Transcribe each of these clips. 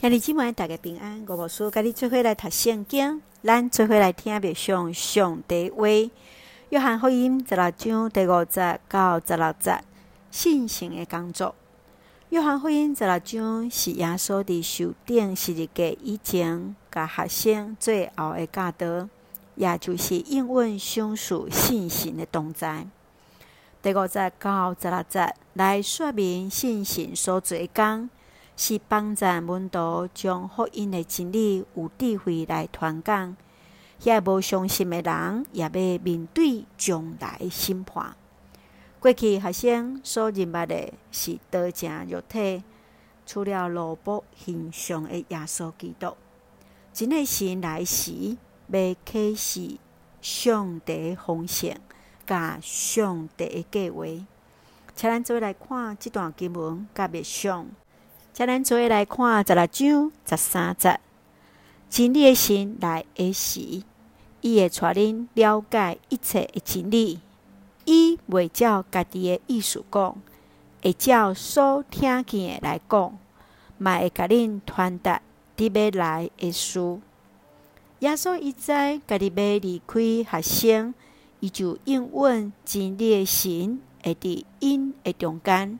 兄弟姊妹，大家平安。我无事，甲你做伙来读圣经，咱做伙来听别上上帝话。约翰福音十六章第五节到十六节，信心的工作。约翰福音十六章是耶稣伫受订十字架以前，甲学生最后的教导，也就是应允赏赐信心的同在。第五节到十六节来说明信心所做工。是帮助门徒将福音的真理有智慧来传讲，遐无相信的人也要面对将来审判。过去学生所认捌的是道成肉体，除了罗卜形象的耶稣基督。真个神来时，要启示上帝丰盛，甲上帝的计划。请咱做来看这段经文，甲别上。请咱做来看十六章十三节，真理的神来的时，伊会带恁了解一切的真理。伊袂照家己的意思讲，会照所听见的来讲，嘛会甲恁传达伫要来的事。耶稣伊知家己要离开学生，伊就应允真理的神会伫因的中间。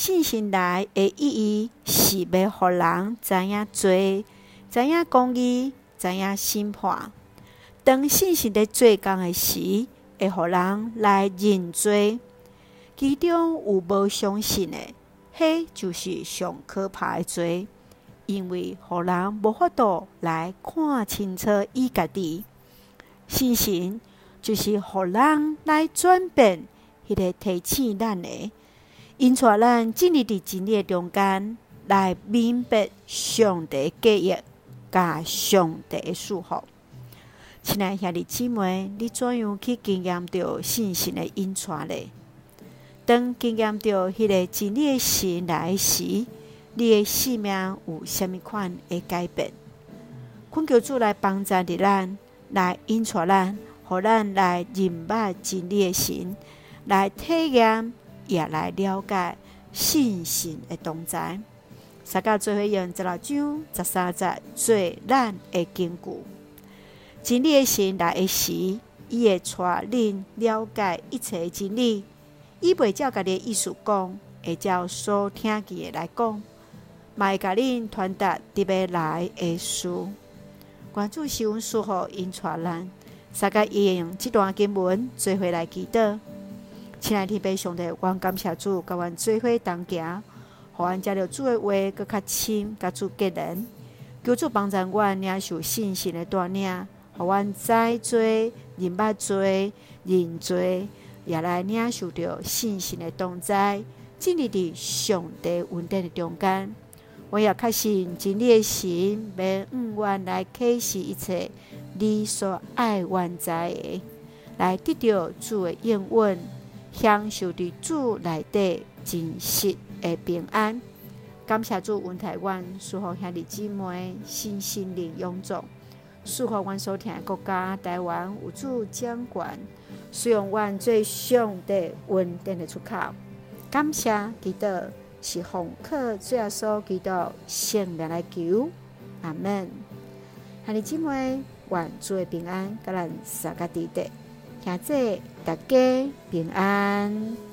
信心来的意义是要互人知影罪，知影公义，知影审判。当信心在做工的时，会互人来认罪。其中有无相信的，迄就是上可怕的罪，因为互人无法度来看清楚伊家己。信心就是互人来转变，迄个提醒咱的。因带咱进入伫真理中间，来明白上帝计划，甲上帝的赐福。亲爱兄弟姊妹，你怎样去经验到信心的引带呢？当经验到迄个真理的神来时，你的生命有虾米款的改变？恳求主来帮助着咱，来引带咱，互咱来认捌真理的神，来体验。也来了解信心的同在，大家做伙用十六章十三节做咱的根据。真理的神来的时，伊会带恁了解一切的真理。伊袂照家己的意思讲，会照所听见的来讲，嘛会甲恁传达伫要来的事。关注新闻事后因带咱，大家应用这段经文做回来祈祷。亲爱的弟兄弟，我感谢主，甲阮做伙同行，互阮接着主的话，搁较深，甲主结连。求主帮助阮领受信心的带领，互阮知罪、认捌罪、认罪，也来领受着信心的同在，进入伫上帝稳定的中间。我也确信真理的神，要永远来启示一切你所爱愿知的，来得到主的应允。享受伫主内底真实的平安，感谢主恩待阮，祝福兄弟姊妹身心灵永驻，祝福阮所听的国家台湾有主掌权，使用阮最上帝恩典的出口。感谢基督是奉靠主耶稣基督圣名来求，阿门。兄弟姊妹，愿主的平安，甲咱三个弟弟。现在大家平安。